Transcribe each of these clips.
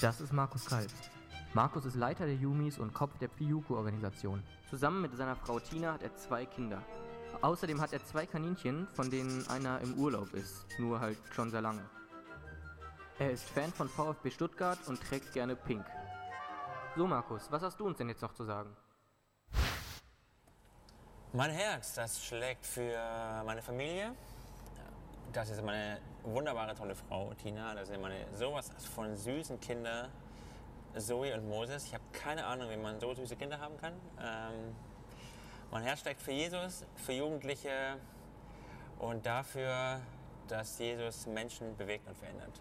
Das ist Markus Kalb. Markus ist Leiter der Yumis und Kopf der Piyuku-Organisation. Zusammen mit seiner Frau Tina hat er zwei Kinder. Außerdem hat er zwei Kaninchen, von denen einer im Urlaub ist, nur halt schon sehr lange. Er ist Fan von VfB Stuttgart und trägt gerne Pink. So Markus, was hast du uns denn jetzt noch zu sagen? Mein Herz, das schlägt für meine Familie. Das ist meine wunderbare, tolle Frau, Tina. Das sind meine sowas von süßen Kinder, Zoe und Moses. Ich habe keine Ahnung, wie man so süße Kinder haben kann. Ähm, mein Herz steckt für Jesus, für Jugendliche und dafür, dass Jesus Menschen bewegt und verändert.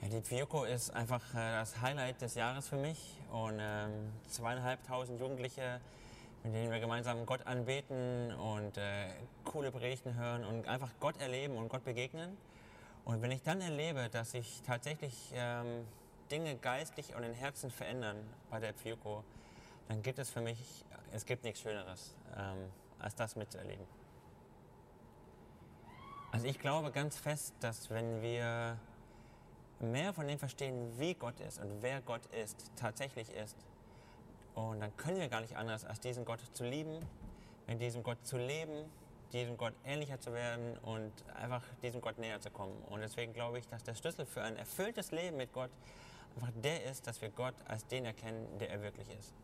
Ja, die Piyoko ist einfach äh, das Highlight des Jahres für mich und ähm, zweieinhalbtausend Jugendliche, mit denen wir gemeinsam Gott anbeten und äh, coole Predigten hören und einfach Gott erleben und Gott begegnen. Und wenn ich dann erlebe, dass sich tatsächlich ähm, Dinge geistlich und in Herzen verändern bei der Piyoko, dann gibt es für mich, es gibt nichts Schöneres, ähm, als das mitzuerleben. Also ich glaube ganz fest, dass wenn wir mehr von dem verstehen, wie Gott ist und wer Gott ist, tatsächlich ist, und dann können wir gar nicht anders, als diesen Gott zu lieben, mit diesem Gott zu leben, diesem Gott ähnlicher zu werden und einfach diesem Gott näher zu kommen. Und deswegen glaube ich, dass der Schlüssel für ein erfülltes Leben mit Gott einfach der ist, dass wir Gott als den erkennen, der er wirklich ist.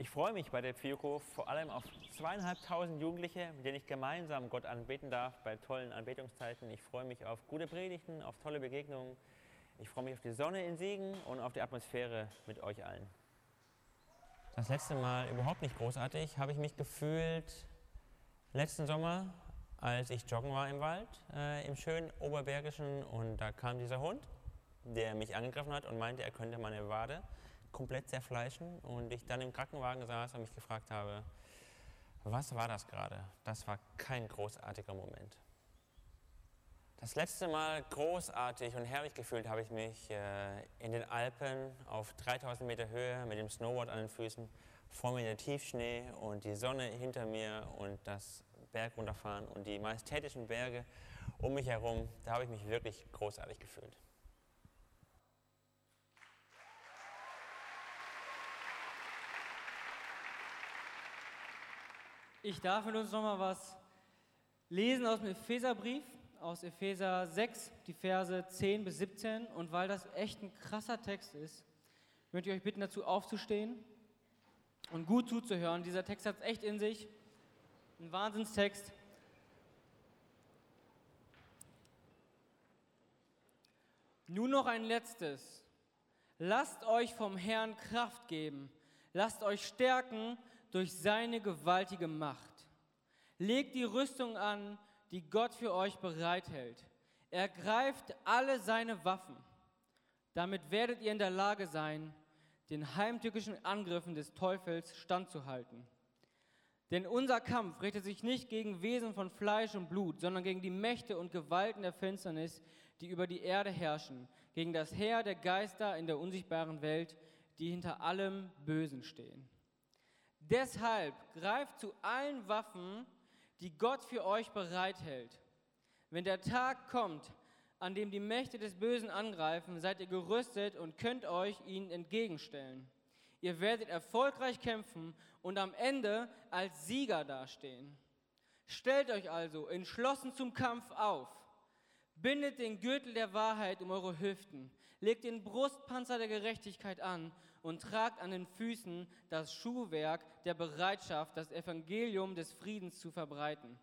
Ich freue mich bei der FIOCO vor allem auf zweieinhalbtausend Jugendliche, mit denen ich gemeinsam Gott anbeten darf bei tollen Anbetungszeiten. Ich freue mich auf gute Predigten, auf tolle Begegnungen. Ich freue mich auf die Sonne in Siegen und auf die Atmosphäre mit euch allen. Das letzte Mal überhaupt nicht großartig habe ich mich gefühlt letzten Sommer, als ich joggen war im Wald, äh, im schönen Oberbergischen und da kam dieser Hund, der mich angegriffen hat und meinte, er könnte meine Wade komplett zerfleischen und ich dann im Krankenwagen saß und mich gefragt habe, was war das gerade? Das war kein großartiger Moment. Das letzte Mal großartig und herrlich gefühlt habe ich mich äh, in den Alpen auf 3000 Meter Höhe mit dem Snowboard an den Füßen, vor mir der Tiefschnee und die Sonne hinter mir und das Berg runterfahren und die majestätischen Berge um mich herum. Da habe ich mich wirklich großartig gefühlt. Ich darf mit uns nochmal was lesen aus dem Epheserbrief, aus Epheser 6, die Verse 10 bis 17. Und weil das echt ein krasser Text ist, möchte ich euch bitten, dazu aufzustehen und gut zuzuhören. Dieser Text hat es echt in sich. Ein Wahnsinnstext. Nun noch ein letztes. Lasst euch vom Herrn Kraft geben. Lasst euch stärken durch seine gewaltige Macht. Legt die Rüstung an, die Gott für euch bereithält. Ergreift alle seine Waffen. Damit werdet ihr in der Lage sein, den heimtückischen Angriffen des Teufels standzuhalten. Denn unser Kampf richtet sich nicht gegen Wesen von Fleisch und Blut, sondern gegen die Mächte und Gewalten der Finsternis, die über die Erde herrschen, gegen das Heer der Geister in der unsichtbaren Welt, die hinter allem Bösen stehen. Deshalb greift zu allen Waffen, die Gott für euch bereithält. Wenn der Tag kommt, an dem die Mächte des Bösen angreifen, seid ihr gerüstet und könnt euch ihnen entgegenstellen. Ihr werdet erfolgreich kämpfen und am Ende als Sieger dastehen. Stellt euch also entschlossen zum Kampf auf Bindet den Gürtel der Wahrheit um eure Hüften, legt den Brustpanzer der Gerechtigkeit an und tragt an den Füßen das Schuhwerk der Bereitschaft, das Evangelium des Friedens zu verbreiten.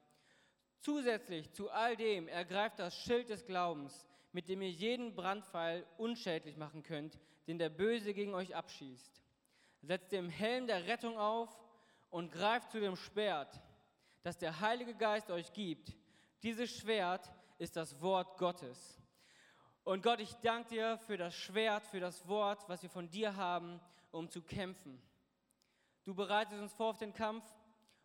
Zusätzlich zu all dem ergreift das Schild des Glaubens, mit dem ihr jeden Brandpfeil unschädlich machen könnt, den der Böse gegen euch abschießt. Setzt den Helm der Rettung auf und greift zu dem Schwert, das der Heilige Geist euch gibt. Dieses Schwert ist das Wort Gottes. Und Gott, ich danke dir für das Schwert, für das Wort, was wir von dir haben, um zu kämpfen. Du bereitest uns vor auf den Kampf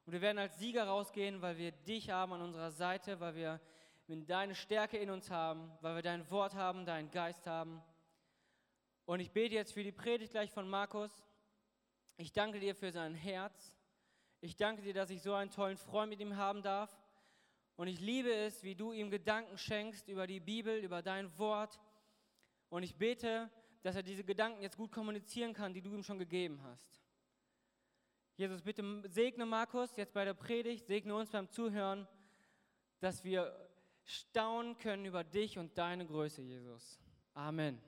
und wir werden als Sieger rausgehen, weil wir dich haben an unserer Seite, weil wir deine Stärke in uns haben, weil wir dein Wort haben, deinen Geist haben. Und ich bete jetzt für die Predigt gleich von Markus. Ich danke dir für sein Herz. Ich danke dir, dass ich so einen tollen Freund mit ihm haben darf. Und ich liebe es, wie du ihm Gedanken schenkst über die Bibel, über dein Wort. Und ich bete, dass er diese Gedanken jetzt gut kommunizieren kann, die du ihm schon gegeben hast. Jesus, bitte segne Markus jetzt bei der Predigt, segne uns beim Zuhören, dass wir staunen können über dich und deine Größe, Jesus. Amen.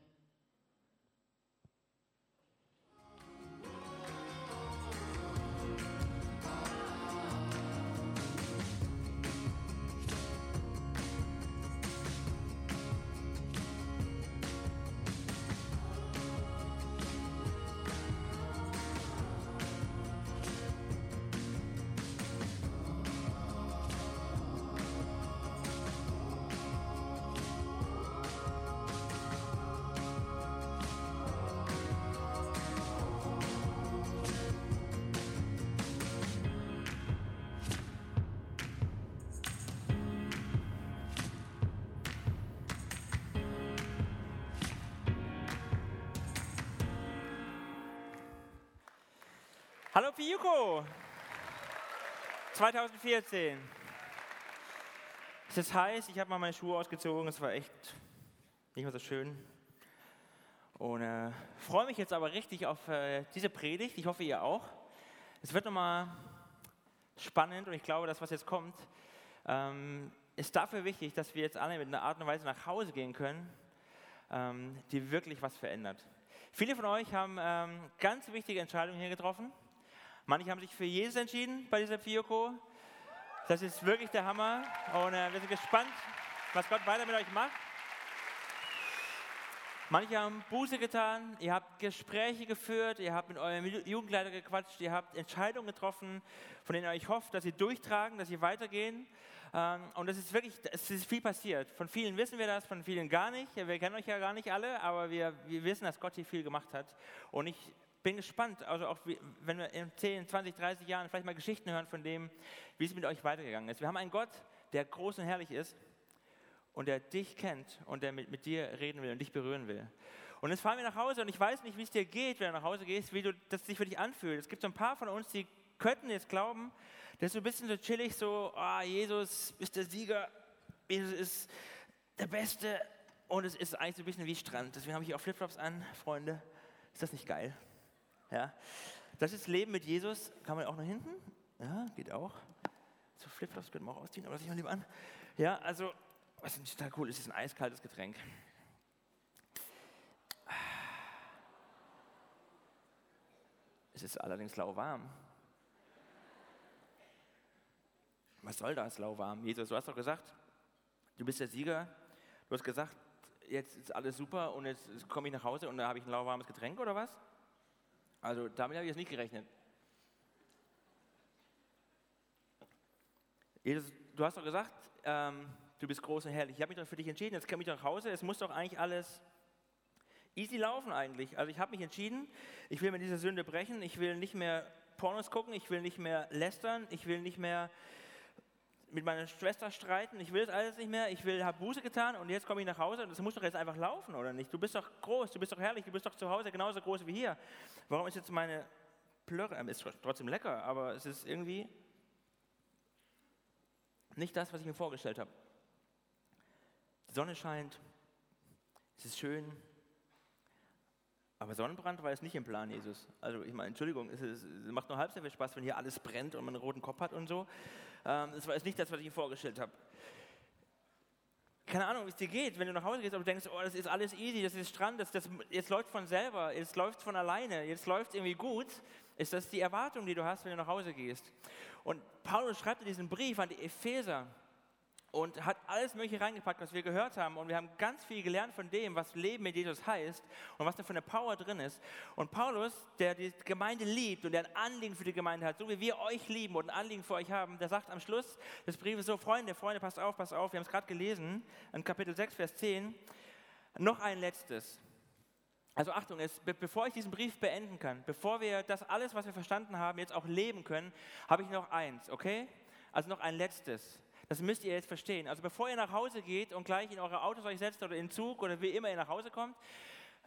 Hallo Piuko! 2014. Es ist heiß, ich habe mal meine Schuhe ausgezogen, es war echt nicht mehr so schön. Und äh, freue mich jetzt aber richtig auf äh, diese Predigt, ich hoffe ihr auch. Es wird nochmal spannend und ich glaube, das, was jetzt kommt, ähm, ist dafür wichtig, dass wir jetzt alle mit einer Art und Weise nach Hause gehen können, ähm, die wirklich was verändert. Viele von euch haben ähm, ganz wichtige Entscheidungen hier getroffen. Manche haben sich für Jesus entschieden bei dieser Fioko. Das ist wirklich der Hammer. Und äh, wir sind gespannt, was Gott weiter mit euch macht. Manche haben Buße getan, ihr habt Gespräche geführt, ihr habt mit eurem Jugendleiter gequatscht, ihr habt Entscheidungen getroffen, von denen ihr euch hofft, dass sie durchtragen, dass sie weitergehen. Ähm, und es ist wirklich, es ist viel passiert. Von vielen wissen wir das, von vielen gar nicht. Wir kennen euch ja gar nicht alle, aber wir, wir wissen, dass Gott hier viel gemacht hat. Und ich bin gespannt, also auch wenn wir in 10, 20, 30 Jahren vielleicht mal Geschichten hören von dem, wie es mit euch weitergegangen ist. Wir haben einen Gott, der groß und herrlich ist und der dich kennt und der mit, mit dir reden will und dich berühren will. Und jetzt fahren wir nach Hause und ich weiß nicht, wie es dir geht, wenn du nach Hause gehst, wie du das sich für dich anfühlt. Es gibt so ein paar von uns, die könnten jetzt glauben, dass du ein bisschen so chillig so, ah, Jesus ist der Sieger, Jesus ist der Beste und es ist eigentlich so ein bisschen wie Strand. Deswegen habe ich auch Flipflops an, Freunde. Ist das nicht geil? Ja? Das ist Leben mit Jesus. Kann man auch nach hinten? Ja, geht auch. So Flipflops könnte man auch ausziehen, aber das ich mal lieber an. Ja, also, was ist total cool ist, ist ein eiskaltes Getränk. Es ist allerdings lauwarm. Was soll das, lauwarm? Jesus, du hast doch gesagt, du bist der Sieger. Du hast gesagt, jetzt ist alles super und jetzt komme ich nach Hause und da habe ich ein lauwarmes Getränk oder was? Also damit habe ich jetzt nicht gerechnet. Jesus, du hast doch gesagt, ähm, du bist groß und herrlich. Ich habe mich doch für dich entschieden, jetzt komme ich nach Hause. Es muss doch eigentlich alles easy laufen eigentlich. Also ich habe mich entschieden, ich will mit dieser Sünde brechen. Ich will nicht mehr Pornos gucken, ich will nicht mehr lästern, ich will nicht mehr mit meiner Schwester streiten, ich will das alles nicht mehr, ich will, habe Buße getan und jetzt komme ich nach Hause und das muss doch jetzt einfach laufen, oder nicht? Du bist doch groß, du bist doch herrlich, du bist doch zu Hause genauso groß wie hier. Warum ist jetzt meine Plörre, äh, ist trotzdem lecker, aber es ist irgendwie nicht das, was ich mir vorgestellt habe. Die Sonne scheint, es ist schön, aber Sonnenbrand war jetzt nicht im Plan, Jesus. Also ich meine, Entschuldigung, es, ist, es macht nur halb so viel Spaß, wenn hier alles brennt und man einen roten Kopf hat und so. Ähm, das war jetzt nicht das, was ich mir vorgestellt habe. Keine Ahnung, wie es dir geht, wenn du nach Hause gehst und denkst, oh, das ist alles easy, das ist Strand, das, das, jetzt läuft von selber, jetzt läuft von alleine, jetzt läuft irgendwie gut. Ist das die Erwartung, die du hast, wenn du nach Hause gehst? Und Paulus schreibt in diesem Brief an die Epheser, und hat alles Mögliche reingepackt, was wir gehört haben. Und wir haben ganz viel gelernt von dem, was Leben mit Jesus heißt und was da für eine Power drin ist. Und Paulus, der die Gemeinde liebt und der ein Anliegen für die Gemeinde hat, so wie wir euch lieben und ein Anliegen für euch haben, der sagt am Schluss des Briefes so, Freunde, Freunde, passt auf, passt auf, wir haben es gerade gelesen, in Kapitel 6, Vers 10, noch ein letztes. Also Achtung, es, bevor ich diesen Brief beenden kann, bevor wir das alles, was wir verstanden haben, jetzt auch leben können, habe ich noch eins, okay? Also noch ein letztes. Das müsst ihr jetzt verstehen. Also bevor ihr nach Hause geht und gleich in eure Autos euch setzt oder in den Zug oder wie immer ihr nach Hause kommt,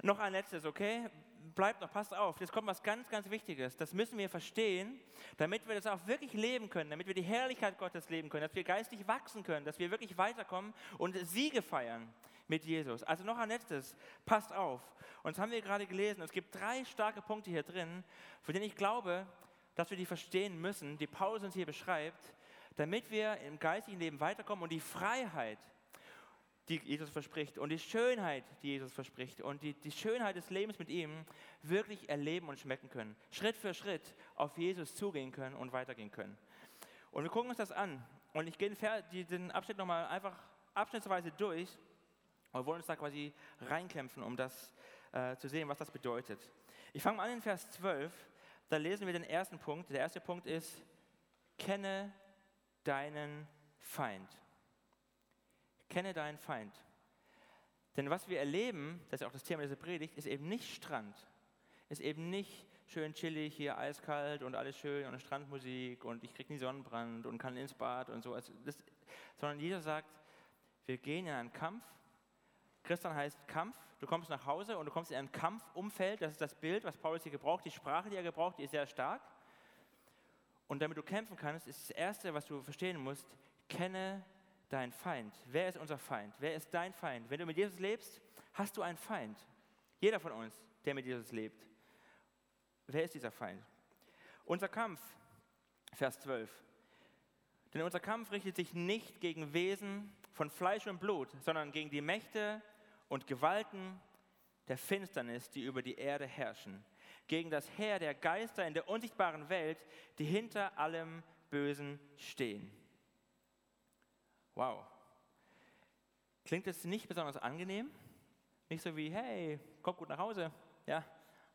noch ein letztes, okay? bleibt noch, passt auf, jetzt kommt was ganz, ganz Wichtiges. Das müssen wir verstehen, damit wir das auch wirklich leben können, damit wir die Herrlichkeit Gottes leben können, dass wir geistig wachsen können, dass wir wirklich weiterkommen und Siege feiern mit Jesus. Also noch ein letztes, passt auf. Und das haben wir gerade gelesen. Es gibt drei starke Punkte hier drin, von denen ich glaube, dass wir die verstehen müssen, die Paulus uns hier beschreibt, damit wir im geistigen Leben weiterkommen und die Freiheit, die Jesus verspricht und die Schönheit, die Jesus verspricht und die, die Schönheit des Lebens mit ihm wirklich erleben und schmecken können. Schritt für Schritt auf Jesus zugehen können und weitergehen können. Und wir gucken uns das an. Und ich gehe den Abschnitt nochmal einfach abschnittsweise durch und wollen uns da quasi reinkämpfen, um das äh, zu sehen, was das bedeutet. Ich fange mal an in Vers 12. Da lesen wir den ersten Punkt. Der erste Punkt ist, kenne deinen Feind. Kenne deinen Feind. Denn was wir erleben, das ist auch das Thema dieser Predigt, ist eben nicht Strand. Ist eben nicht schön chillig, hier eiskalt und alles schön und Strandmusik und ich kriege nie Sonnenbrand und kann ins Bad und so. Also das, sondern jeder sagt, wir gehen in einen Kampf. Christian heißt Kampf. Du kommst nach Hause und du kommst in ein Kampfumfeld. Das ist das Bild, was Paulus hier gebraucht. Die Sprache, die er gebraucht, die ist sehr stark. Und damit du kämpfen kannst, ist das Erste, was du verstehen musst, kenne dein Feind? Wer ist unser Feind? Wer ist dein Feind? Wenn du mit Jesus lebst, hast du einen Feind. Jeder von uns, der mit Jesus lebt. Wer ist dieser Feind? Unser Kampf, Vers 12. Denn unser Kampf richtet sich nicht gegen Wesen von Fleisch und Blut, sondern gegen die Mächte und Gewalten der Finsternis, die über die Erde herrschen, gegen das Heer der Geister in der unsichtbaren Welt, die hinter allem Bösen stehen. Wow. Klingt es nicht besonders angenehm? Nicht so wie, hey, kommt gut nach Hause. Ja,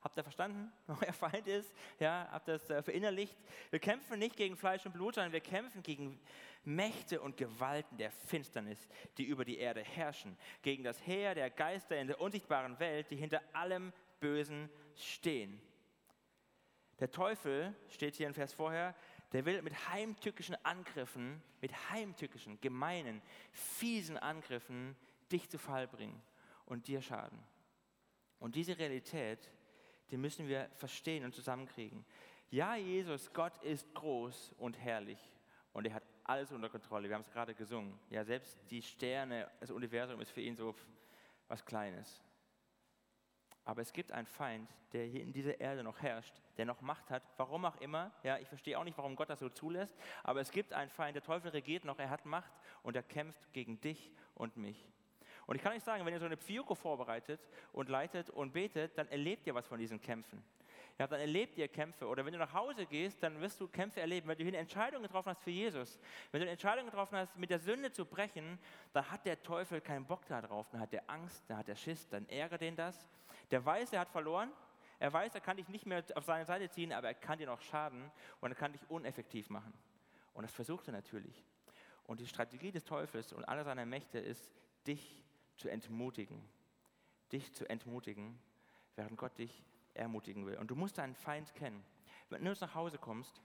habt ihr verstanden, wer euer Feind ist? Ja, habt ihr das äh, verinnerlicht? Wir kämpfen nicht gegen Fleisch und Blut, sondern wir kämpfen gegen Mächte und Gewalten der Finsternis, die über die Erde herrschen, gegen das Heer der Geister in der unsichtbaren Welt, die hinter allem Bösen stehen. Der Teufel, steht hier im Vers vorher, der will mit heimtückischen Angriffen, mit heimtückischen, gemeinen, fiesen Angriffen dich zu Fall bringen und dir schaden. Und diese Realität, die müssen wir verstehen und zusammenkriegen. Ja, Jesus, Gott ist groß und herrlich und er hat alles unter Kontrolle. Wir haben es gerade gesungen. Ja, selbst die Sterne, das Universum ist für ihn so was Kleines. Aber es gibt einen Feind, der hier in dieser Erde noch herrscht, der noch Macht hat, warum auch immer. Ja, ich verstehe auch nicht, warum Gott das so zulässt, aber es gibt einen Feind, der Teufel regiert noch, er hat Macht und er kämpft gegen dich und mich. Und ich kann euch sagen, wenn ihr so eine Pfioko vorbereitet und leitet und betet, dann erlebt ihr was von diesen Kämpfen. Ja, dann erlebt ihr Kämpfe. Oder wenn du nach Hause gehst, dann wirst du Kämpfe erleben. Wenn du hier eine Entscheidung getroffen hast für Jesus, wenn du eine Entscheidung getroffen hast, mit der Sünde zu brechen, dann hat der Teufel keinen Bock darauf. Dann hat er Angst, dann hat er Schiss, dann ärgert den das. Der weiß, er hat verloren. Er weiß, er kann dich nicht mehr auf seine Seite ziehen, aber er kann dir noch schaden und er kann dich uneffektiv machen. Und das versucht er natürlich. Und die Strategie des Teufels und aller seiner Mächte ist, dich zu entmutigen. Dich zu entmutigen, während Gott dich ermutigen will. Und du musst deinen Feind kennen. Wenn du nach Hause kommst,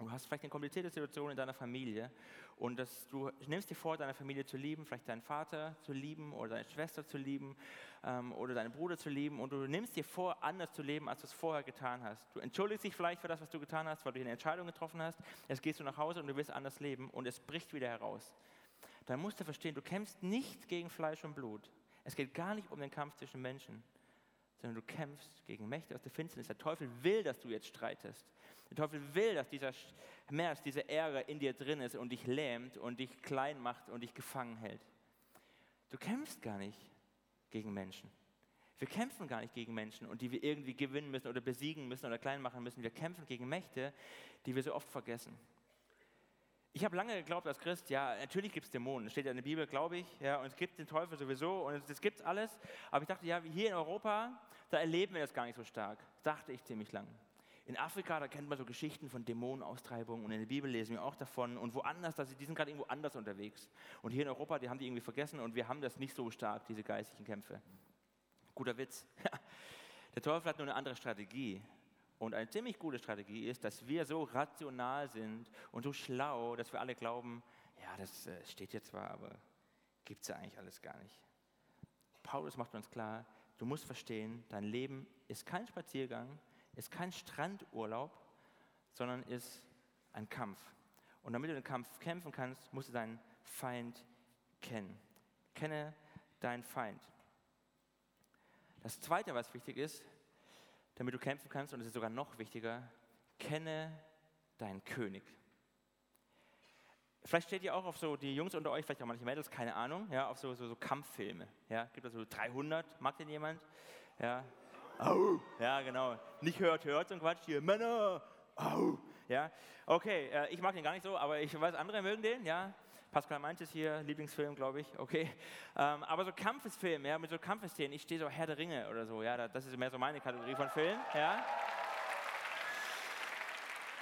Du hast vielleicht eine komplizierte Situation in deiner Familie und das, du nimmst dir vor, deine Familie zu lieben, vielleicht deinen Vater zu lieben oder deine Schwester zu lieben ähm, oder deinen Bruder zu lieben und du nimmst dir vor, anders zu leben, als du es vorher getan hast. Du entschuldigst dich vielleicht für das, was du getan hast, weil du eine Entscheidung getroffen hast. Jetzt gehst du nach Hause und du willst anders leben und es bricht wieder heraus. Dann musst du verstehen, du kämpfst nicht gegen Fleisch und Blut. Es geht gar nicht um den Kampf zwischen Menschen, sondern du kämpfst gegen Mächte aus der Finsternis. Der Teufel will, dass du jetzt streitest. Der Teufel will, dass dieser Schmerz, diese Ärger in dir drin ist und dich lähmt und dich klein macht und dich gefangen hält. Du kämpfst gar nicht gegen Menschen. Wir kämpfen gar nicht gegen Menschen und die wir irgendwie gewinnen müssen oder besiegen müssen oder klein machen müssen. Wir kämpfen gegen Mächte, die wir so oft vergessen. Ich habe lange geglaubt als Christ, ja, natürlich gibt es Dämonen. Das steht ja in der Bibel, glaube ich. Ja, und es gibt den Teufel sowieso und es, gibt alles. Aber ich dachte, ja, hier in Europa, da erleben wir das gar nicht so stark. dachte ich ziemlich lang. In Afrika, da kennt man so Geschichten von Dämonenaustreibungen und in der Bibel lesen wir auch davon und woanders, dass die sind gerade irgendwo anders unterwegs. Und hier in Europa, die haben die irgendwie vergessen und wir haben das nicht so stark, diese geistlichen Kämpfe. Guter Witz. Der Teufel hat nur eine andere Strategie. Und eine ziemlich gute Strategie ist, dass wir so rational sind und so schlau, dass wir alle glauben, ja, das äh, steht jetzt zwar, aber gibt es ja eigentlich alles gar nicht. Paulus macht uns klar, du musst verstehen, dein Leben ist kein Spaziergang, ist kein Strandurlaub, sondern ist ein Kampf. Und damit du den Kampf kämpfen kannst, musst du deinen Feind kennen. Kenne deinen Feind. Das Zweite, was wichtig ist, damit du kämpfen kannst, und es ist sogar noch wichtiger, kenne deinen König. Vielleicht steht ihr auch auf so, die Jungs unter euch, vielleicht auch manche Mädels, keine Ahnung, ja, auf so, so, so Kampffilme. Ja, gibt es so 300, mag den jemand? Ja, au, ja, genau. Nicht hört, hört so ein Quatsch hier, Männer, au, ja. Okay, äh, ich mag den gar nicht so, aber ich weiß, andere mögen den, ja. Pascal meint es hier, Lieblingsfilm, glaube ich, okay. Ähm, aber so Kampfesfilme, ja, mit so Kampfeszenen, ich stehe so Herr der Ringe oder so, ja, das ist mehr so meine Kategorie von Film, ja.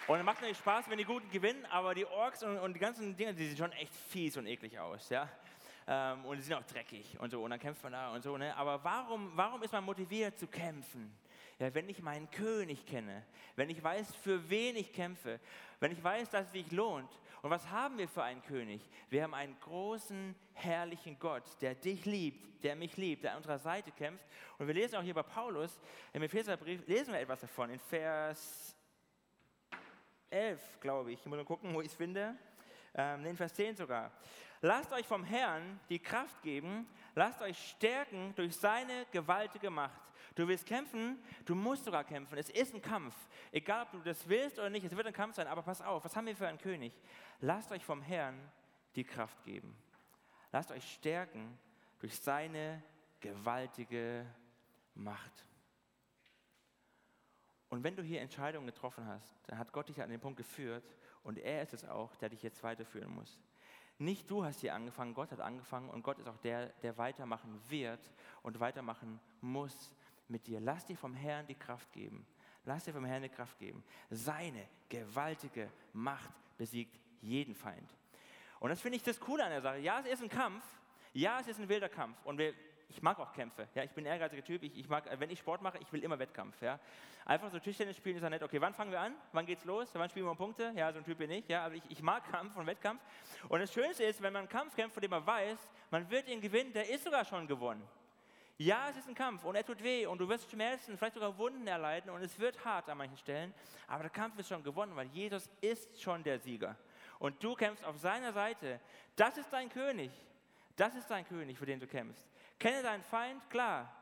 Und es macht natürlich Spaß, wenn die Guten gewinnen, aber die Orks und, und die ganzen Dinge, die sehen schon echt fies und eklig aus, ja. Ähm, und sind auch dreckig und so, und dann kämpft man da und so, ne. Aber warum, warum ist man motiviert zu kämpfen? Ja, wenn ich meinen König kenne, wenn ich weiß, für wen ich kämpfe, wenn ich weiß, dass es sich lohnt. Und was haben wir für einen König? Wir haben einen großen, herrlichen Gott, der dich liebt, der mich liebt, der an unserer Seite kämpft. Und wir lesen auch hier bei Paulus, im Epheserbrief lesen wir etwas davon, in Vers 11, glaube ich. Ich muss mal gucken, wo ich es finde. Ähm, in Vers 10 sogar. Lasst euch vom Herrn die Kraft geben, lasst euch stärken durch seine gewaltige Macht. Du willst kämpfen, du musst sogar kämpfen. Es ist ein Kampf. Egal, ob du das willst oder nicht, es wird ein Kampf sein. Aber pass auf, was haben wir für einen König? Lasst euch vom Herrn die Kraft geben. Lasst euch stärken durch seine gewaltige Macht. Und wenn du hier Entscheidungen getroffen hast, dann hat Gott dich an den Punkt geführt und er ist es auch, der dich jetzt weiterführen muss. Nicht du hast hier angefangen, Gott hat angefangen und Gott ist auch der, der weitermachen wird und weitermachen muss mit dir. Lass dir vom Herrn die Kraft geben. Lass dir vom Herrn die Kraft geben. Seine gewaltige Macht besiegt jeden Feind. Und das finde ich das Coole an der Sache. Ja, es ist ein Kampf. Ja, es ist ein wilder Kampf. Und wir, ich mag auch Kämpfe. Ja, ich bin ein ehrgeiziger Typ. Ich, ich mag, wenn ich Sport mache, ich will immer Wettkampf. Ja. Einfach so Tischtennis spielen ist ja nett. Okay, wann fangen wir an? Wann geht's los? Wann spielen wir Punkte? Ja, so ein Typ bin ich. Ja, aber ich, ich mag Kampf und Wettkampf. Und das Schönste ist, wenn man einen Kampf kämpft, von dem man weiß, man wird ihn gewinnen, der ist sogar schon gewonnen. Ja, es ist ein Kampf und er tut weh und du wirst Schmerzen, vielleicht sogar Wunden erleiden und es wird hart an manchen Stellen, aber der Kampf ist schon gewonnen, weil Jesus ist schon der Sieger. Und du kämpfst auf seiner Seite. Das ist dein König. Das ist dein König, für den du kämpfst. Kenne deinen Feind, klar,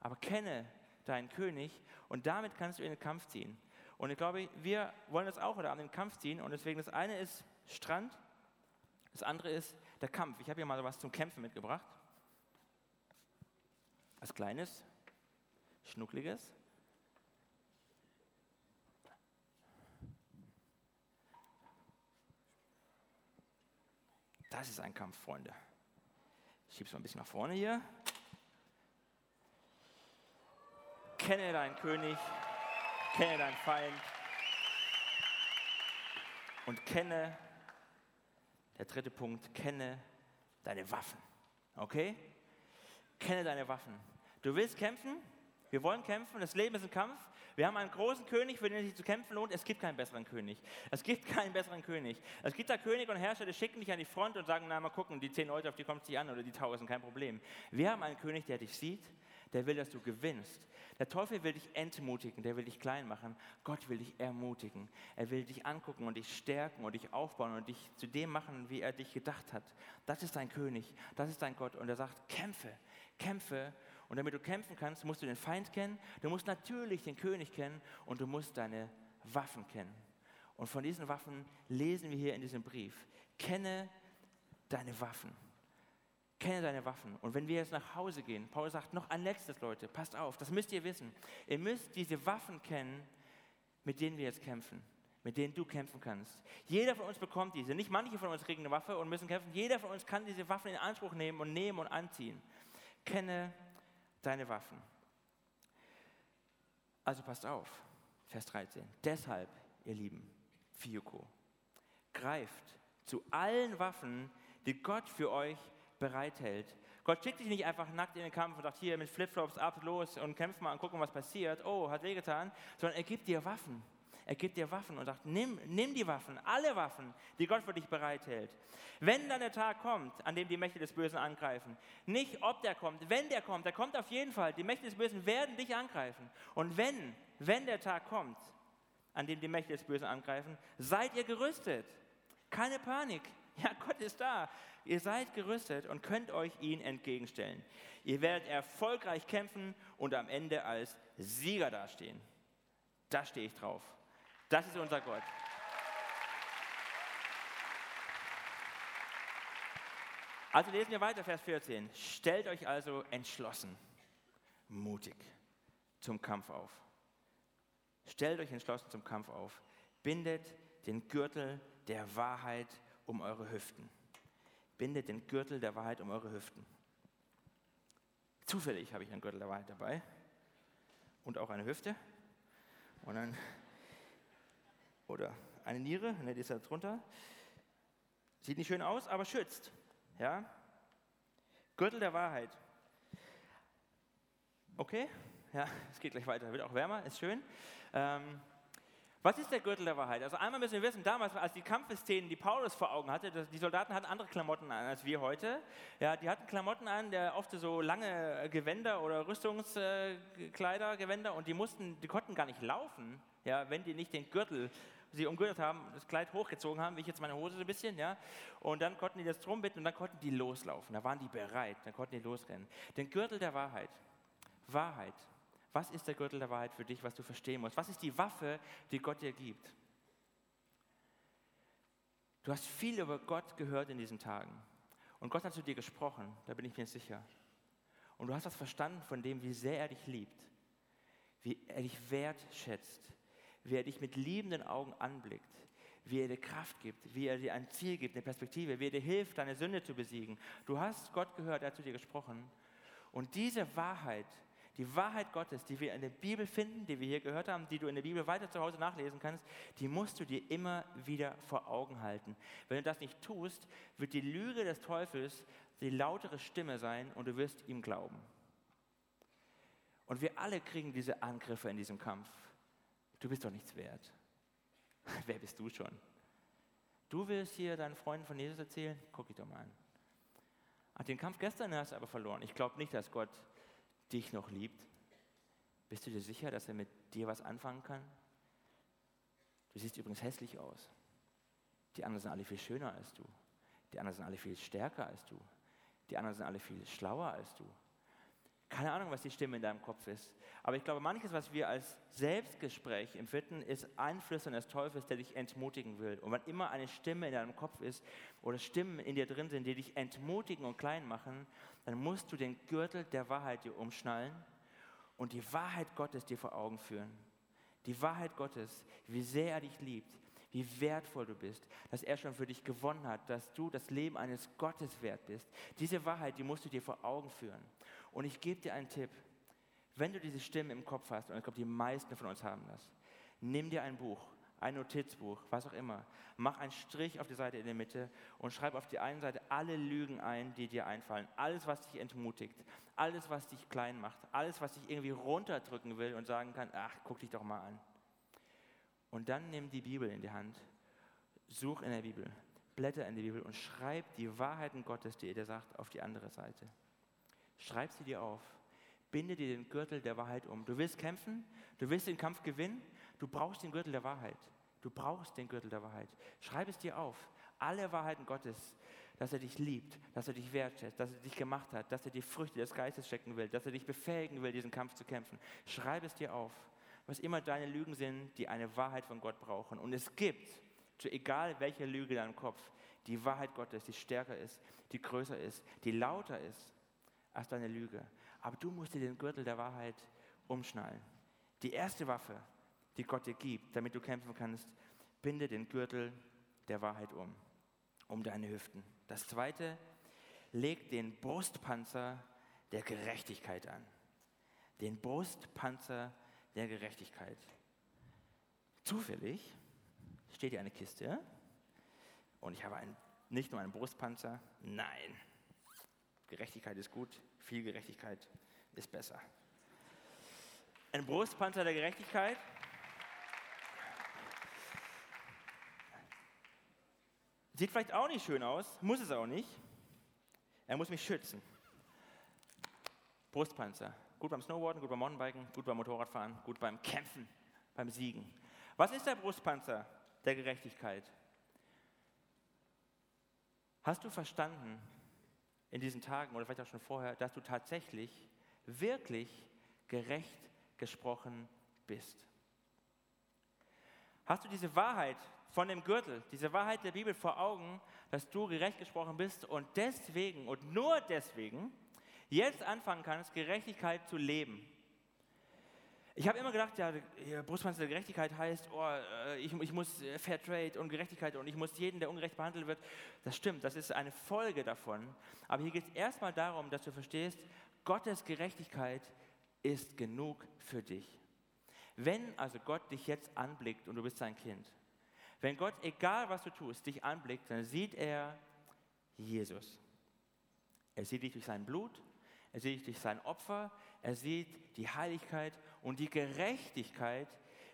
aber kenne deinen König und damit kannst du in den Kampf ziehen. Und ich glaube, wir wollen das auch oder an den Kampf ziehen und deswegen das eine ist Strand, das andere ist der Kampf. Ich habe hier mal was zum Kämpfen mitgebracht. Was Kleines, Schnuckliges. Das ist ein Kampf, Freunde. Schiebe es mal ein bisschen nach vorne hier. Kenne deinen König, kenne deinen Feind und kenne, der dritte Punkt, kenne deine Waffen. Okay? Kenne deine Waffen. Du willst kämpfen? Wir wollen kämpfen. Das Leben ist ein Kampf. Wir haben einen großen König, für den es sich zu kämpfen lohnt. Es gibt keinen besseren König. Es gibt keinen besseren König. Es gibt da König und Herrscher, die schicken dich an die Front und sagen, na mal gucken, die zehn Leute, auf die kommt es an oder die tausend, kein Problem. Wir haben einen König, der dich sieht, der will, dass du gewinnst. Der Teufel will dich entmutigen, der will dich klein machen. Gott will dich ermutigen. Er will dich angucken und dich stärken und dich aufbauen und dich zu dem machen, wie er dich gedacht hat. Das ist dein König, das ist dein Gott. Und er sagt, kämpfe, kämpfe und damit du kämpfen kannst, musst du den Feind kennen, du musst natürlich den König kennen und du musst deine Waffen kennen. Und von diesen Waffen lesen wir hier in diesem Brief. Kenne deine Waffen. Kenne deine Waffen. Und wenn wir jetzt nach Hause gehen, Paul sagt noch ein letztes, Leute, passt auf, das müsst ihr wissen. Ihr müsst diese Waffen kennen, mit denen wir jetzt kämpfen, mit denen du kämpfen kannst. Jeder von uns bekommt diese. Nicht manche von uns kriegen eine Waffe und müssen kämpfen. Jeder von uns kann diese Waffen in Anspruch nehmen und nehmen und anziehen. Kenne deine Waffen. Also passt auf, Vers 13. Deshalb, ihr Lieben, Fiuko, greift zu allen Waffen, die Gott für euch bereithält. Gott schickt dich nicht einfach nackt in den Kampf und sagt, hier mit Flipflops ab, los und kämpf mal und gucken, was passiert. Oh, hat wehgetan. Sondern er gibt dir Waffen. Er gibt dir Waffen und sagt, nimm, nimm die Waffen, alle Waffen, die Gott für dich bereithält. Wenn dann der Tag kommt, an dem die Mächte des Bösen angreifen, nicht ob der kommt, wenn der kommt, der kommt auf jeden Fall. Die Mächte des Bösen werden dich angreifen. Und wenn, wenn der Tag kommt, an dem die Mächte des Bösen angreifen, seid ihr gerüstet. Keine Panik. Ja, Gott ist da. Ihr seid gerüstet und könnt euch ihn entgegenstellen. Ihr werdet erfolgreich kämpfen und am Ende als Sieger dastehen. Da stehe ich drauf. Das ist unser Gott. Also lesen wir weiter, Vers 14. Stellt euch also entschlossen, mutig zum Kampf auf. Stellt euch entschlossen zum Kampf auf. Bindet den Gürtel der Wahrheit um eure Hüften. Bindet den Gürtel der Wahrheit um eure Hüften. Zufällig habe ich einen Gürtel der Wahrheit dabei und auch eine Hüfte. Und dann, oder eine Niere, ne, die ist da drunter. Sieht nicht schön aus, aber schützt. Ja? Gürtel der Wahrheit. Okay, ja, es geht gleich weiter, wird auch wärmer, ist schön. Ähm, was ist der Gürtel der Wahrheit? Also einmal müssen wir wissen, damals, als die Kampfszenen, die Paulus vor Augen hatte, die Soldaten hatten andere Klamotten an als wir heute. Ja, die hatten Klamotten an, der oft so lange Gewänder oder Rüstungskleider, Gewänder, und die mussten, die konnten gar nicht laufen, ja, wenn die nicht den Gürtel sie umgürtet haben, das Kleid hochgezogen haben, wie ich jetzt meine Hose so ein bisschen, ja. Und dann konnten die das drum bitten und dann konnten die loslaufen. Da waren die bereit, dann konnten die losrennen. Den Gürtel der Wahrheit. Wahrheit. Was ist der Gürtel der Wahrheit für dich, was du verstehen musst? Was ist die Waffe, die Gott dir gibt? Du hast viel über Gott gehört in diesen Tagen. Und Gott hat zu dir gesprochen, da bin ich mir sicher. Und du hast das verstanden von dem, wie sehr er dich liebt, wie er dich wertschätzt, wie er dich mit liebenden Augen anblickt, wie er dir Kraft gibt, wie er dir ein Ziel gibt, eine Perspektive, wie er dir hilft, deine Sünde zu besiegen. Du hast Gott gehört, er hat zu dir gesprochen. Und diese Wahrheit, die Wahrheit Gottes, die wir in der Bibel finden, die wir hier gehört haben, die du in der Bibel weiter zu Hause nachlesen kannst, die musst du dir immer wieder vor Augen halten. Wenn du das nicht tust, wird die Lüge des Teufels die lautere Stimme sein und du wirst ihm glauben. Und wir alle kriegen diese Angriffe in diesem Kampf du bist doch nichts wert. Wer bist du schon? Du willst hier deinen Freunden von Jesus erzählen? Guck dich doch mal an. Ach, den Kampf gestern hast du aber verloren. Ich glaube nicht, dass Gott dich noch liebt. Bist du dir sicher, dass er mit dir was anfangen kann? Du siehst übrigens hässlich aus. Die anderen sind alle viel schöner als du. Die anderen sind alle viel stärker als du. Die anderen sind alle viel schlauer als du. Keine Ahnung, was die Stimme in deinem Kopf ist. Aber ich glaube, manches, was wir als Selbstgespräch empfinden, ist Einflüsse des Teufels, der dich entmutigen will. Und wenn immer eine Stimme in deinem Kopf ist oder Stimmen in dir drin sind, die dich entmutigen und klein machen, dann musst du den Gürtel der Wahrheit dir umschnallen und die Wahrheit Gottes dir vor Augen führen. Die Wahrheit Gottes, wie sehr er dich liebt, wie wertvoll du bist, dass er schon für dich gewonnen hat, dass du das Leben eines Gottes wert bist. Diese Wahrheit, die musst du dir vor Augen führen. Und ich gebe dir einen Tipp. Wenn du diese Stimme im Kopf hast, und ich glaube, die meisten von uns haben das, nimm dir ein Buch, ein Notizbuch, was auch immer. Mach einen Strich auf die Seite in der Mitte und schreib auf die einen Seite alle Lügen ein, die dir einfallen. Alles, was dich entmutigt, alles, was dich klein macht, alles, was dich irgendwie runterdrücken will und sagen kann, ach, guck dich doch mal an. Und dann nimm die Bibel in die Hand, such in der Bibel, blätter in die Bibel und schreib die Wahrheiten Gottes, die er dir sagt, auf die andere Seite. Schreib sie dir auf. Binde dir den Gürtel der Wahrheit um. Du willst kämpfen, du willst den Kampf gewinnen, du brauchst den Gürtel der Wahrheit. Du brauchst den Gürtel der Wahrheit. Schreib es dir auf. Alle Wahrheiten Gottes, dass er dich liebt, dass er dich wertschätzt, dass er dich gemacht hat, dass er die Früchte des Geistes stecken will, dass er dich befähigen will, diesen Kampf zu kämpfen. Schreib es dir auf. Was immer deine Lügen sind, die eine Wahrheit von Gott brauchen. Und es gibt, egal welche Lüge in deinem Kopf, die Wahrheit Gottes, die stärker ist, die größer ist, die lauter ist als deine Lüge. Aber du musst dir den Gürtel der Wahrheit umschnallen. Die erste Waffe, die Gott dir gibt, damit du kämpfen kannst, binde den Gürtel der Wahrheit um, um deine Hüften. Das zweite, leg den Brustpanzer der Gerechtigkeit an. Den Brustpanzer der Gerechtigkeit. Zufällig steht hier eine Kiste und ich habe einen, nicht nur einen Brustpanzer, nein, Gerechtigkeit ist gut, viel Gerechtigkeit ist besser. Ein Brustpanzer der Gerechtigkeit. Sieht vielleicht auch nicht schön aus, muss es auch nicht. Er muss mich schützen. Brustpanzer. Gut beim Snowboarden, gut beim Mountainbiken, gut beim Motorradfahren, gut beim Kämpfen, beim Siegen. Was ist der Brustpanzer der Gerechtigkeit? Hast du verstanden, in diesen Tagen oder vielleicht auch schon vorher, dass du tatsächlich wirklich gerecht gesprochen bist? Hast du diese Wahrheit von dem Gürtel, diese Wahrheit der Bibel vor Augen, dass du gerecht gesprochen bist und deswegen und nur deswegen jetzt anfangen kannst, Gerechtigkeit zu leben? Ich habe immer gedacht, ja, Brustpanzer der Gerechtigkeit heißt, oh, äh, ich, ich muss äh, Fair Trade und Gerechtigkeit und ich muss jeden, der ungerecht behandelt wird. Das stimmt, das ist eine Folge davon. Aber hier geht es erstmal darum, dass du verstehst, Gottes Gerechtigkeit ist genug für dich. Wenn also Gott dich jetzt anblickt und du bist sein Kind, wenn Gott, egal was du tust, dich anblickt, dann sieht er Jesus. Er sieht dich durch sein Blut, er sieht dich durch sein Opfer, er sieht die Heiligkeit und die Gerechtigkeit,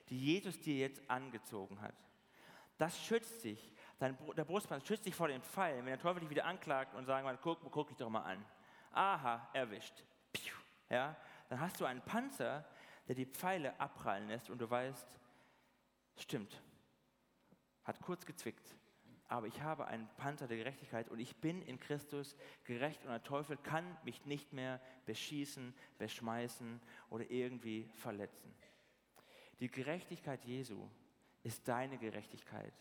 die Jesus dir jetzt angezogen hat. Das schützt dich. Dein, der Brustpanzer schützt dich vor dem Pfeil, wenn der Teufel dich wieder anklagt und sagt, guck, guck dich doch mal an. Aha, erwischt. Ja, dann hast du einen Panzer, der die Pfeile abprallen lässt und du weißt, stimmt, hat kurz gezwickt, aber ich habe einen Panzer der Gerechtigkeit und ich bin in Christus gerecht und der Teufel kann mich nicht mehr beschießen, beschmeißen oder irgendwie verletzen. Die Gerechtigkeit Jesu ist deine Gerechtigkeit.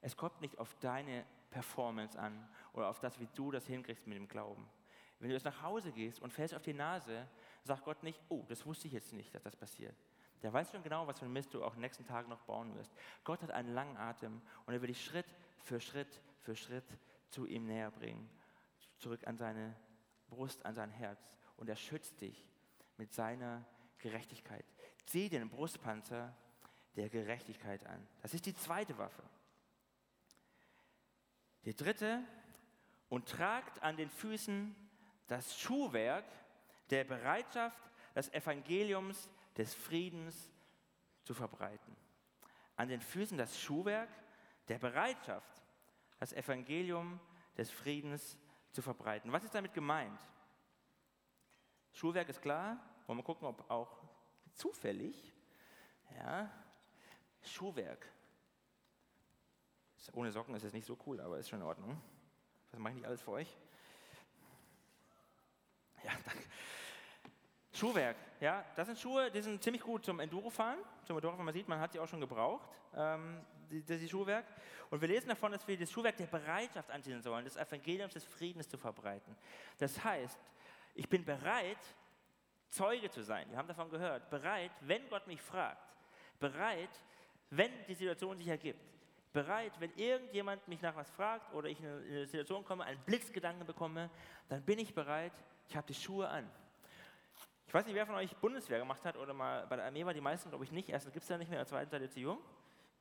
Es kommt nicht auf deine Performance an oder auf das, wie du das hinkriegst mit dem Glauben. Wenn du jetzt nach Hause gehst und fällst auf die Nase, sagt Gott nicht, oh, das wusste ich jetzt nicht, dass das passiert. Der weiß schon genau, was für ein Mist du auch in den nächsten Tagen noch bauen wirst. Gott hat einen langen Atem und er will dich Schritt für Schritt für Schritt zu ihm näher bringen, zurück an seine Brust, an sein Herz. Und er schützt dich mit seiner Gerechtigkeit. Zieh den Brustpanzer der Gerechtigkeit an. Das ist die zweite Waffe. Die dritte, und tragt an den Füßen das Schuhwerk der Bereitschaft, des Evangeliums des Friedens zu verbreiten. An den Füßen das Schuhwerk der Bereitschaft, das Evangelium des Friedens zu verbreiten. Was ist damit gemeint? Schulwerk ist klar. Wollen wir gucken, ob auch zufällig, ja, Schuhwerk. Ohne Socken ist es nicht so cool, aber ist schon in Ordnung. Was mache ich nicht alles für euch? Ja, danke. Schuhwerk, ja, das sind Schuhe, die sind ziemlich gut zum Endurofahren. Zum Endurofahren, man sieht, man hat sie auch schon gebraucht, ähm, die, die Schuhwerk. Und wir lesen davon, dass wir das Schuhwerk der Bereitschaft anziehen sollen, des Evangeliums des Friedens zu verbreiten. Das heißt, ich bin bereit, Zeuge zu sein. Wir haben davon gehört. Bereit, wenn Gott mich fragt. Bereit, wenn die Situation sich ergibt. Bereit, wenn irgendjemand mich nach was fragt oder ich in eine Situation komme, einen Blitzgedanken bekomme, dann bin ich bereit, ich habe die Schuhe an. Ich weiß nicht, wer von euch Bundeswehr gemacht hat oder mal bei der Armee war, die meisten glaube ich nicht. Erstens gibt es ja nicht mehr, zweitens seid ihr zu jung.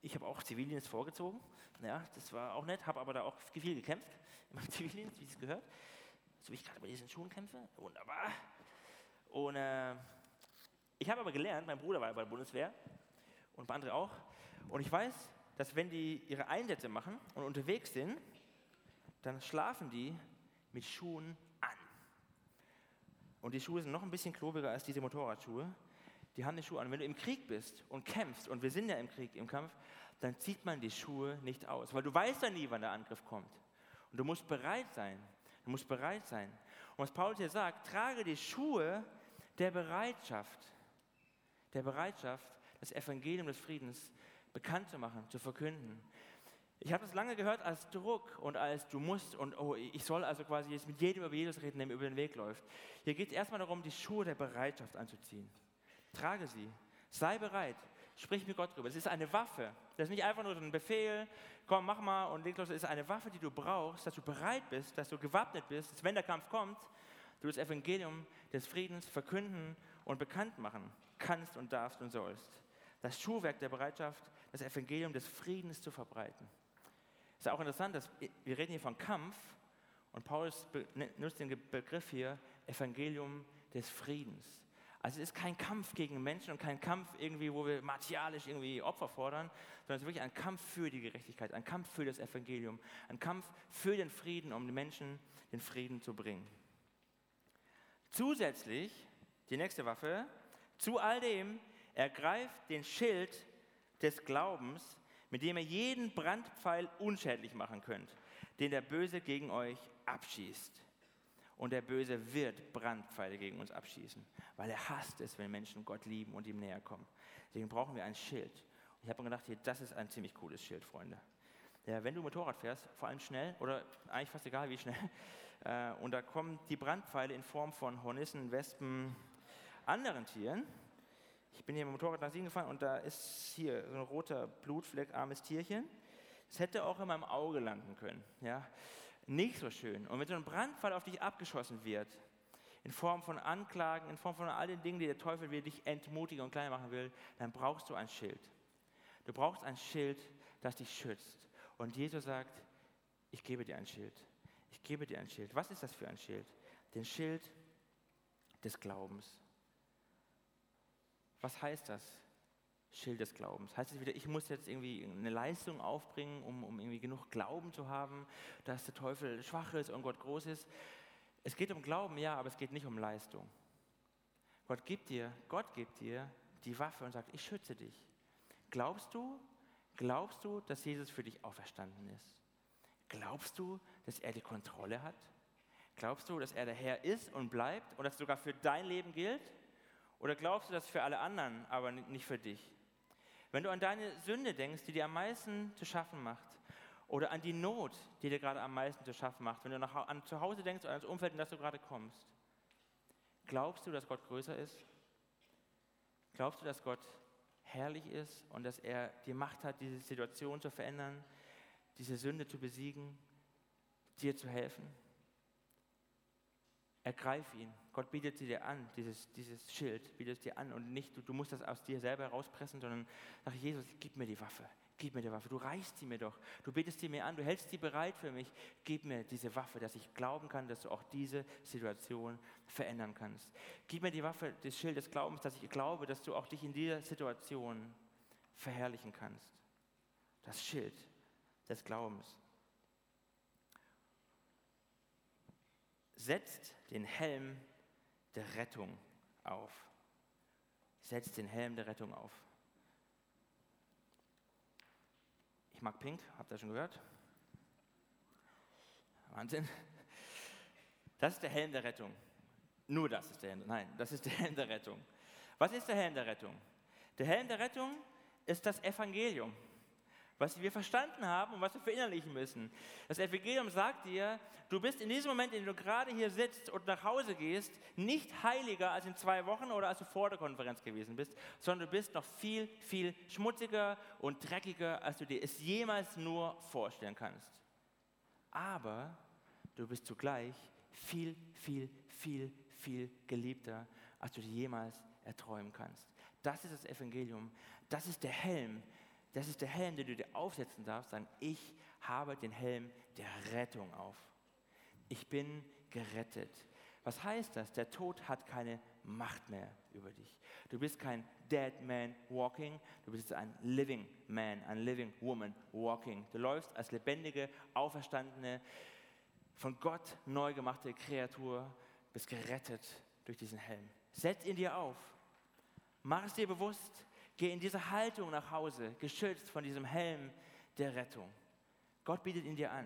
Ich habe auch Zivildienst vorgezogen. Ja, das war auch nett, habe aber da auch viel gekämpft meinem Zivildienst, wie es gehört. So wie ich gerade bei diesen Schuhen kämpfe. Wunderbar. Und äh, ich habe aber gelernt, mein Bruder war ja bei der Bundeswehr und bei anderen auch. Und ich weiß, dass wenn die ihre Einsätze machen und unterwegs sind, dann schlafen die mit Schuhen und die Schuhe sind noch ein bisschen klobiger als diese Motorradschuhe. Die haben die Schuhe an. Wenn du im Krieg bist und kämpfst, und wir sind ja im Krieg, im Kampf, dann zieht man die Schuhe nicht aus, weil du weißt ja nie, wann der Angriff kommt. Und du musst bereit sein. Du musst bereit sein. Und was Paulus hier sagt, trage die Schuhe der Bereitschaft, der Bereitschaft, das Evangelium des Friedens bekannt zu machen, zu verkünden. Ich habe das lange gehört als Druck und als du musst und oh, ich soll also quasi jetzt mit jedem über Jesus reden, der mir über den Weg läuft. Hier geht es erstmal darum, die Schuhe der Bereitschaft anzuziehen. Trage sie. Sei bereit. Sprich mit Gott drüber. Es ist eine Waffe. Das ist nicht einfach nur so ein Befehl, komm, mach mal und leg los. Es ist eine Waffe, die du brauchst, dass du bereit bist, dass du gewappnet bist, dass wenn der Kampf kommt, du das Evangelium des Friedens verkünden und bekannt machen kannst und darfst und sollst. Das Schuhwerk der Bereitschaft, das Evangelium des Friedens zu verbreiten. Ist auch interessant, dass wir reden hier von Kampf und Paulus ne, nutzt den Begriff hier Evangelium des Friedens. Also es ist kein Kampf gegen Menschen und kein Kampf irgendwie, wo wir martialisch irgendwie Opfer fordern, sondern es ist wirklich ein Kampf für die Gerechtigkeit, ein Kampf für das Evangelium, ein Kampf für den Frieden, um den Menschen den Frieden zu bringen. Zusätzlich, die nächste Waffe, zu all dem ergreift den Schild des Glaubens, mit dem ihr jeden Brandpfeil unschädlich machen könnt, den der Böse gegen euch abschießt. Und der Böse wird Brandpfeile gegen uns abschießen, weil er hasst es, wenn Menschen Gott lieben und ihm näher kommen. Deswegen brauchen wir ein Schild. Und ich habe mir gedacht, hier, das ist ein ziemlich cooles Schild, Freunde. Ja, wenn du Motorrad fährst, vor allem schnell oder eigentlich fast egal wie schnell, äh, und da kommen die Brandpfeile in Form von Hornissen, Wespen, anderen Tieren. Ich bin hier mit dem Motorrad nach Siegen gefahren und da ist hier so ein roter Blutfleck, armes Tierchen. Das hätte auch in meinem Auge landen können. Ja? Nicht so schön. Und wenn so ein Brandpfeil auf dich abgeschossen wird, in Form von Anklagen, in Form von all den Dingen, die der Teufel will, dich entmutigen und klein machen will, dann brauchst du ein Schild. Du brauchst ein Schild, das dich schützt. Und Jesus sagt, ich gebe dir ein Schild. Ich gebe dir ein Schild. Was ist das für ein Schild? Den Schild des Glaubens. Was heißt das? Schild des Glaubens. Heißt es wieder, ich muss jetzt irgendwie eine Leistung aufbringen, um, um irgendwie genug Glauben zu haben, dass der Teufel schwach ist und Gott groß ist? Es geht um Glauben, ja, aber es geht nicht um Leistung. Gott gibt dir, Gott gibt dir die Waffe und sagt, ich schütze dich. Glaubst du, glaubst du, dass Jesus für dich auferstanden ist? Glaubst du, dass er die Kontrolle hat? Glaubst du, dass er der Herr ist und bleibt und das sogar für dein Leben gilt? Oder glaubst du das für alle anderen, aber nicht für dich? Wenn du an deine Sünde denkst, die dir am meisten zu schaffen macht, oder an die Not, die dir gerade am meisten zu schaffen macht, wenn du nach, an zu Hause denkst oder an das Umfeld, in das du gerade kommst, glaubst du, dass Gott größer ist? Glaubst du, dass Gott herrlich ist und dass er die Macht hat, diese Situation zu verändern, diese Sünde zu besiegen, dir zu helfen? Ergreif ihn. Gott bietet sie dir an, dieses, dieses Schild bietet es dir an und nicht, du, du musst das aus dir selber herauspressen, sondern sag Jesus, gib mir die Waffe, gib mir die Waffe, du reichst sie mir doch, du betest sie mir an, du hältst sie bereit für mich, gib mir diese Waffe, dass ich glauben kann, dass du auch diese Situation verändern kannst. Gib mir die Waffe des Schild des Glaubens, dass ich glaube, dass du auch dich in dieser Situation verherrlichen kannst. Das Schild des Glaubens. Setzt den Helm der Rettung auf. Setzt den Helm der Rettung auf. Ich mag Pink, habt ihr schon gehört? Wahnsinn. Das ist der Helm der Rettung. Nur das ist der Helm. Nein, das ist der Helm der Rettung. Was ist der Helm der Rettung? Der Helm der Rettung ist das Evangelium was wir verstanden haben und was wir verinnerlichen müssen. Das Evangelium sagt dir, du bist in diesem Moment, in dem du gerade hier sitzt und nach Hause gehst, nicht heiliger als in zwei Wochen oder als du vor der Konferenz gewesen bist, sondern du bist noch viel, viel schmutziger und dreckiger, als du dir es jemals nur vorstellen kannst. Aber du bist zugleich viel, viel, viel, viel geliebter, als du dir jemals erträumen kannst. Das ist das Evangelium. Das ist der Helm, das ist der Helm, den du dir aufsetzen darfst, sagen, ich habe den Helm der Rettung auf. Ich bin gerettet. Was heißt das? Der Tod hat keine Macht mehr über dich. Du bist kein dead man walking, du bist ein living man, ein living woman walking. Du läufst als lebendige, auferstandene, von Gott neu gemachte Kreatur, bist gerettet durch diesen Helm. Setz ihn dir auf. Mach es dir bewusst. Geh in diese Haltung nach Hause, geschützt von diesem Helm der Rettung. Gott bietet ihn dir an.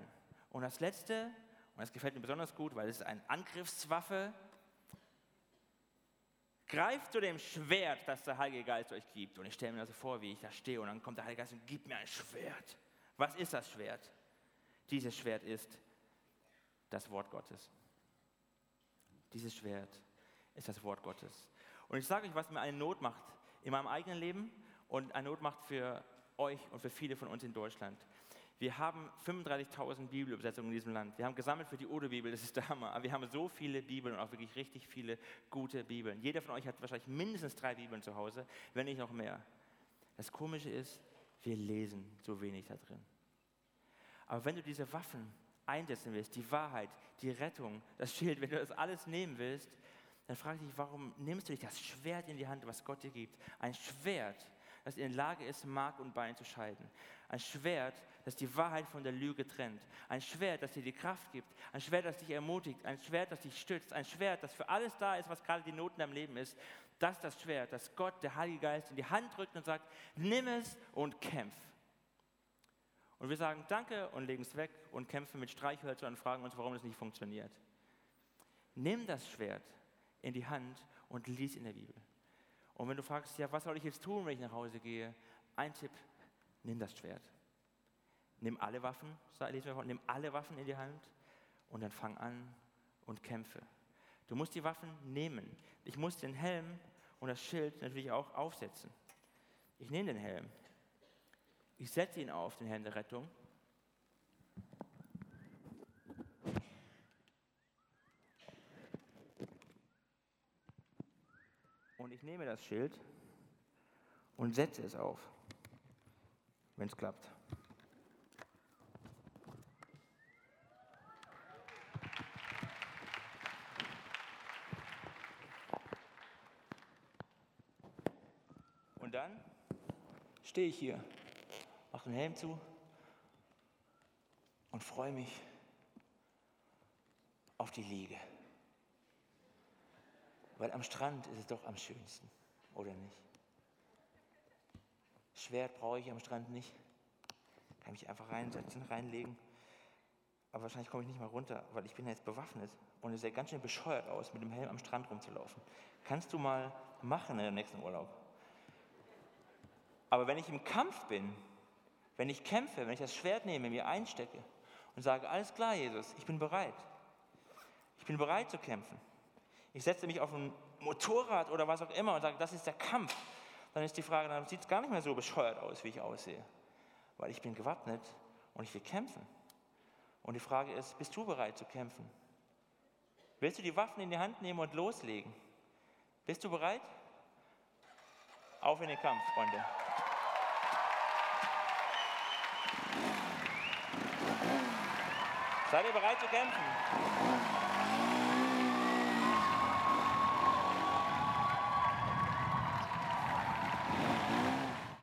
Und das Letzte, und das gefällt mir besonders gut, weil es ist eine Angriffswaffe, greift zu dem Schwert, das der Heilige Geist euch gibt. Und ich stelle mir das so vor, wie ich da stehe und dann kommt der Heilige Geist und gibt mir ein Schwert. Was ist das Schwert? Dieses Schwert ist das Wort Gottes. Dieses Schwert ist das Wort Gottes. Und ich sage euch, was mir eine Not macht in meinem eigenen Leben und eine Not macht für euch und für viele von uns in Deutschland. Wir haben 35.000 Bibelübersetzungen in diesem Land. Wir haben gesammelt für die Ode-Bibel, das ist der Hammer. Aber wir haben so viele Bibeln und auch wirklich richtig viele gute Bibeln. Jeder von euch hat wahrscheinlich mindestens drei Bibeln zu Hause, wenn nicht noch mehr. Das Komische ist, wir lesen so wenig da drin. Aber wenn du diese Waffen einsetzen willst, die Wahrheit, die Rettung, das Schild, wenn du das alles nehmen willst, dann frage ich dich, warum nimmst du nicht das Schwert in die Hand, was Gott dir gibt? Ein Schwert, das in der Lage ist, Mark und Bein zu scheiden. Ein Schwert, das die Wahrheit von der Lüge trennt. Ein Schwert, das dir die Kraft gibt. Ein Schwert, das dich ermutigt. Ein Schwert, das dich stützt. Ein Schwert, das für alles da ist, was gerade die Noten am Leben ist. Das ist das Schwert, das Gott, der Heilige Geist, in die Hand drückt und sagt, nimm es und kämpf. Und wir sagen Danke und legen es weg und kämpfen mit Streichhölzern und fragen uns, warum es nicht funktioniert. Nimm das Schwert in die Hand und lies in der Bibel. Und wenn du fragst, ja, was soll ich jetzt tun, wenn ich nach Hause gehe? Ein Tipp, nimm das Schwert. Nimm alle Waffen, nimm alle Waffen in die Hand und dann fang an und kämpfe. Du musst die Waffen nehmen. Ich muss den Helm und das Schild natürlich auch aufsetzen. Ich nehme den Helm. Ich setze ihn auf, den Helm der Rettung. Und ich nehme das Schild und setze es auf, wenn es klappt. Und dann stehe ich hier, mache den Helm zu und freue mich auf die Liege. Weil am Strand ist es doch am schönsten, oder nicht? Schwert brauche ich am Strand nicht. Kann mich einfach reinsetzen, reinlegen. Aber wahrscheinlich komme ich nicht mal runter, weil ich bin jetzt bewaffnet. Und es sieht ganz schön bescheuert aus, mit dem Helm am Strand rumzulaufen. Kannst du mal machen in der nächsten Urlaub. Aber wenn ich im Kampf bin, wenn ich kämpfe, wenn ich das Schwert nehme, mir einstecke und sage, alles klar, Jesus, ich bin bereit. Ich bin bereit zu kämpfen ich setze mich auf ein Motorrad oder was auch immer und sage, das ist der Kampf, dann ist die Frage, dann sieht es gar nicht mehr so bescheuert aus, wie ich aussehe. Weil ich bin gewappnet und ich will kämpfen. Und die Frage ist, bist du bereit zu kämpfen? Willst du die Waffen in die Hand nehmen und loslegen? Bist du bereit? Auf in den Kampf, Freunde. Seid ihr bereit zu kämpfen?